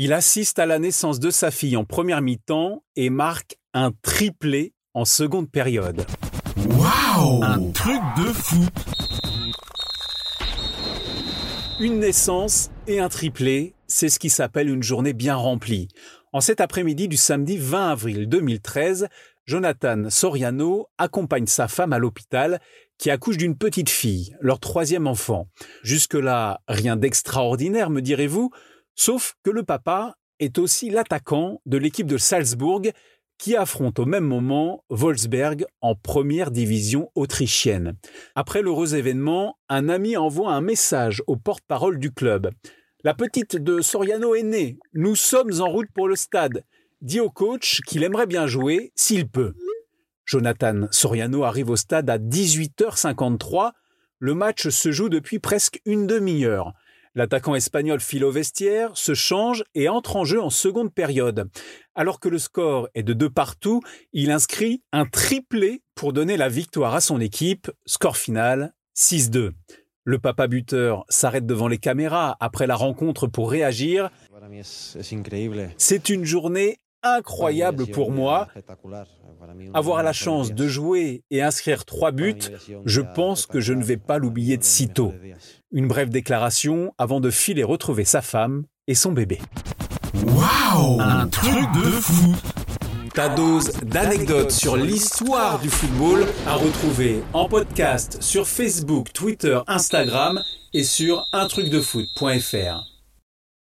Il assiste à la naissance de sa fille en première mi-temps et marque un triplé en seconde période. Waouh Un truc de fou Une naissance et un triplé, c'est ce qui s'appelle une journée bien remplie. En cet après-midi du samedi 20 avril 2013, Jonathan Soriano accompagne sa femme à l'hôpital qui accouche d'une petite fille, leur troisième enfant. Jusque-là, rien d'extraordinaire, me direz-vous, sauf que le papa est aussi l'attaquant de l'équipe de Salzbourg qui affronte au même moment Wolfsberg en première division autrichienne. Après l'heureux événement, un ami envoie un message au porte-parole du club. La petite de Soriano est née. Nous sommes en route pour le stade. Dit au coach qu'il aimerait bien jouer s'il peut. Jonathan Soriano arrive au stade à 18h53. Le match se joue depuis presque une demi-heure. L'attaquant espagnol file au vestiaire, se change et entre en jeu en seconde période. Alors que le score est de deux partout, il inscrit un triplé pour donner la victoire à son équipe. Score final 6-2. Le papa buteur s'arrête devant les caméras après la rencontre pour réagir. C'est une journée incroyable pour moi. Avoir la chance de jouer et inscrire trois buts, je pense que je ne vais pas l'oublier de sitôt. Une brève déclaration avant de filer retrouver sa femme et son bébé. Waouh Un truc de fou ta dose d'anecdotes sur l'histoire du football à retrouver en podcast sur Facebook, Twitter, Instagram et sur untrucdefoot.fr.